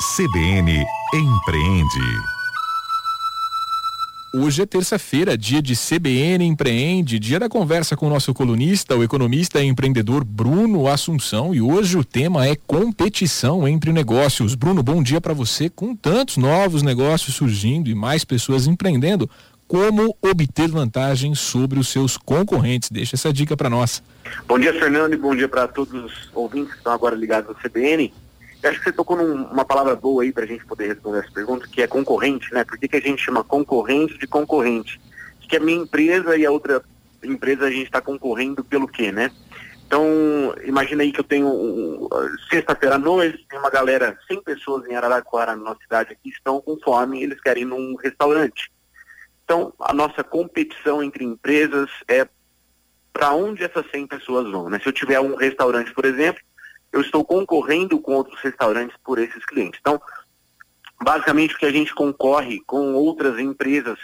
CBN Empreende. Hoje é terça-feira, dia de CBN Empreende, dia da conversa com o nosso colunista, o economista e empreendedor Bruno Assunção. E hoje o tema é competição entre negócios. Bruno, bom dia para você. Com tantos novos negócios surgindo e mais pessoas empreendendo, como obter vantagem sobre os seus concorrentes? Deixa essa dica para nós. Bom dia, Fernando, e bom dia para todos os ouvintes que estão agora ligados ao CBN. Eu acho que você tocou numa palavra boa aí para a gente poder responder essa pergunta, que é concorrente, né? Por que, que a gente chama concorrente de concorrente? Que a minha empresa e a outra empresa a gente está concorrendo pelo quê, né? Então, imagina aí que eu tenho um, sexta-feira à noite, tem uma galera, 100 pessoas em Araraquara, na nossa cidade aqui, estão com fome e eles querem ir num restaurante. Então, a nossa competição entre empresas é para onde essas 100 pessoas vão, né? Se eu tiver um restaurante, por exemplo, eu estou concorrendo com outros restaurantes por esses clientes. Então, basicamente o que a gente concorre com outras empresas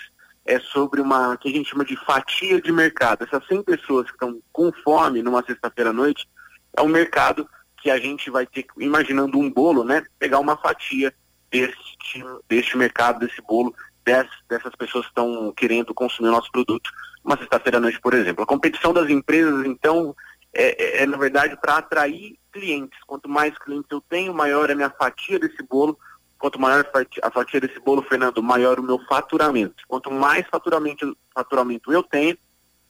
é sobre uma que a gente chama de fatia de mercado. Essas 100 pessoas que estão com fome numa sexta-feira à noite é um mercado que a gente vai ter, imaginando um bolo, né, pegar uma fatia deste, deste mercado, desse bolo, dessas, dessas pessoas que estão querendo consumir o nosso produto uma sexta-feira à noite, por exemplo. A competição das empresas, então, é, é, é na verdade para atrair clientes. Quanto mais clientes eu tenho, maior é a minha fatia desse bolo. Quanto maior a fatia desse bolo, Fernando, maior o meu faturamento. Quanto mais faturamento, faturamento eu tenho,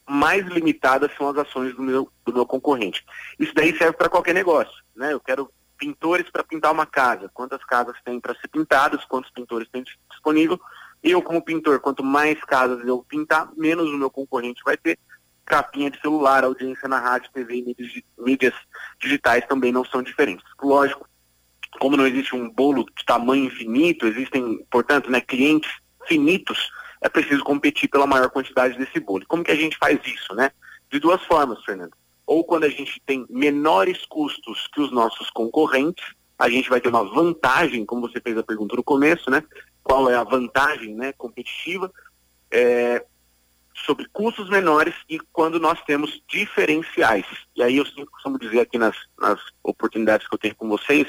mais limitadas são as ações do meu, do meu concorrente. Isso daí serve para qualquer negócio. Né? Eu quero pintores para pintar uma casa. Quantas casas tem para ser pintadas, quantos pintores tem disponível. Eu, como pintor, quanto mais casas eu pintar, menos o meu concorrente vai ter capinha de celular, audiência na rádio, TV e mídias, digitais também não são diferentes. Lógico, como não existe um bolo de tamanho infinito, existem, portanto, né, clientes finitos, é preciso competir pela maior quantidade desse bolo. Como que a gente faz isso, né? De duas formas, Fernando. Ou quando a gente tem menores custos que os nossos concorrentes, a gente vai ter uma vantagem, como você fez a pergunta no começo, né? Qual é a vantagem né, competitiva? É, sobre custos menores e quando nós temos diferenciais. E aí eu sempre costumo dizer aqui nas, nas oportunidades que eu tenho com vocês,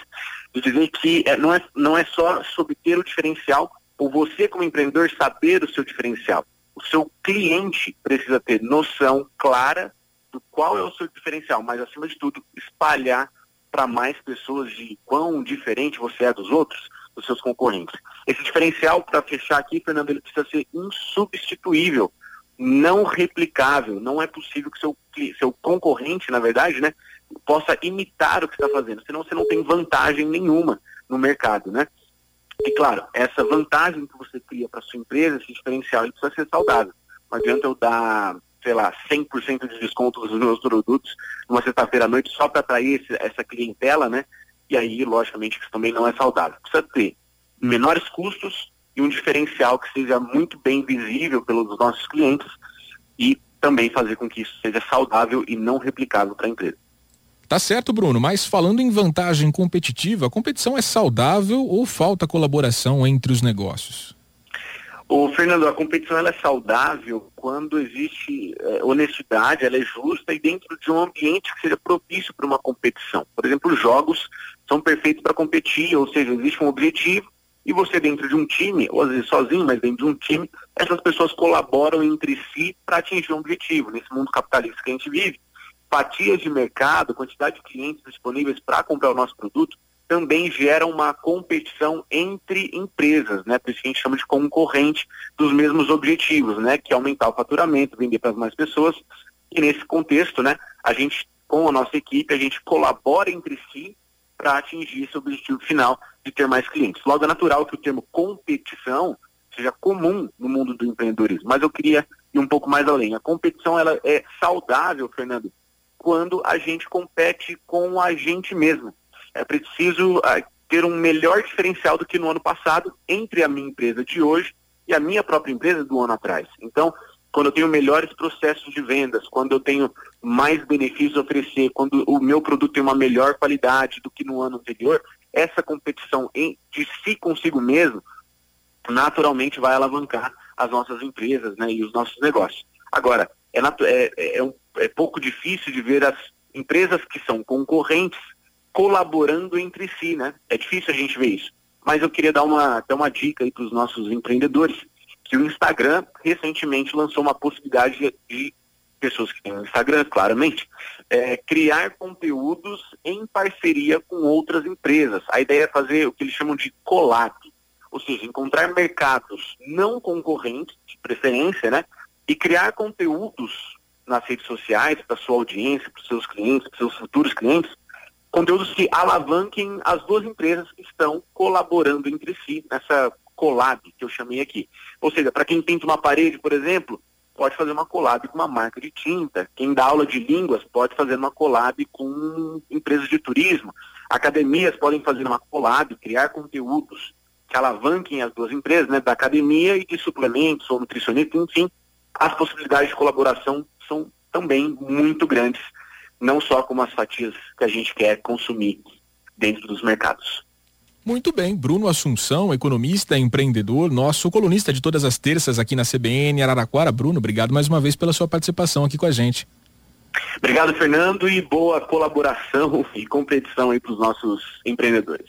dizer que é, não, é, não é só sobre ter o diferencial, ou você como empreendedor saber o seu diferencial. O seu cliente precisa ter noção clara do qual é o seu diferencial, mas acima de tudo, espalhar para mais pessoas de quão diferente você é dos outros, dos seus concorrentes. Esse diferencial, para fechar aqui, Fernando, ele precisa ser insubstituível não replicável. Não é possível que seu, seu concorrente, na verdade, né, possa imitar o que está fazendo, senão você não tem vantagem nenhuma no mercado, né? E claro, essa vantagem que você cria para sua empresa, esse diferencial, ele precisa ser saudável. Não adianta eu dar, sei lá, 100% de desconto nos meus produtos numa sexta-feira à noite só para atrair esse, essa clientela, né? E aí, logicamente, isso também não é saudável. Precisa ter menores custos, e um diferencial que seja muito bem visível pelos nossos clientes e também fazer com que isso seja saudável e não replicável para a empresa. Tá certo, Bruno, mas falando em vantagem competitiva, a competição é saudável ou falta colaboração entre os negócios? O Fernando, a competição ela é saudável quando existe é, honestidade, ela é justa e dentro de um ambiente que seja propício para uma competição. Por exemplo, jogos são perfeitos para competir, ou seja, existe um objetivo e você dentro de um time, ou às vezes sozinho, mas dentro de um time, essas pessoas colaboram entre si para atingir um objetivo. Nesse mundo capitalista que a gente vive, fatias de mercado, quantidade de clientes disponíveis para comprar o nosso produto, também gera uma competição entre empresas, né? Por isso que a gente chama de concorrente dos mesmos objetivos, né? Que é aumentar o faturamento, vender para mais pessoas. E nesse contexto, né? A gente, com a nossa equipe, a gente colabora entre si para atingir esse objetivo final de ter mais clientes. Logo, é natural que o termo competição seja comum no mundo do empreendedorismo, mas eu queria ir um pouco mais além. A competição ela é saudável, Fernando, quando a gente compete com a gente mesmo. É preciso uh, ter um melhor diferencial do que no ano passado entre a minha empresa de hoje e a minha própria empresa do ano atrás. Então, quando eu tenho melhores processos de vendas, quando eu tenho mais benefícios a oferecer, quando o meu produto tem uma melhor qualidade do que no ano anterior, essa competição em, de si consigo mesmo naturalmente vai alavancar as nossas empresas né, e os nossos negócios. Agora, é, é, é, um, é pouco difícil de ver as empresas que são concorrentes colaborando entre si, né? É difícil a gente ver isso. mas eu queria dar uma, até uma dica aí para os nossos empreendedores, que o Instagram recentemente lançou uma possibilidade de pessoas que têm um Instagram, claramente, é, criar conteúdos em parceria com outras empresas. A ideia é fazer o que eles chamam de collab, ou seja, encontrar mercados não concorrentes, de preferência, né, e criar conteúdos nas redes sociais para sua audiência, para os seus clientes, para seus futuros clientes, conteúdos que alavanquem as duas empresas que estão colaborando entre si nessa collab que eu chamei aqui. Ou seja, para quem pinta uma parede, por exemplo, pode fazer uma collab com uma marca de tinta. Quem dá aula de línguas pode fazer uma collab com empresas de turismo. Academias podem fazer uma collab, criar conteúdos que alavanquem as duas empresas, né, da academia e de suplementos ou nutricionista, enfim, as possibilidades de colaboração são também muito grandes não só como as fatias que a gente quer consumir dentro dos mercados. Muito bem, Bruno Assunção, economista, empreendedor, nosso colunista de todas as terças aqui na CBN Araraquara. Bruno, obrigado mais uma vez pela sua participação aqui com a gente. Obrigado, Fernando, e boa colaboração e competição aí para os nossos empreendedores.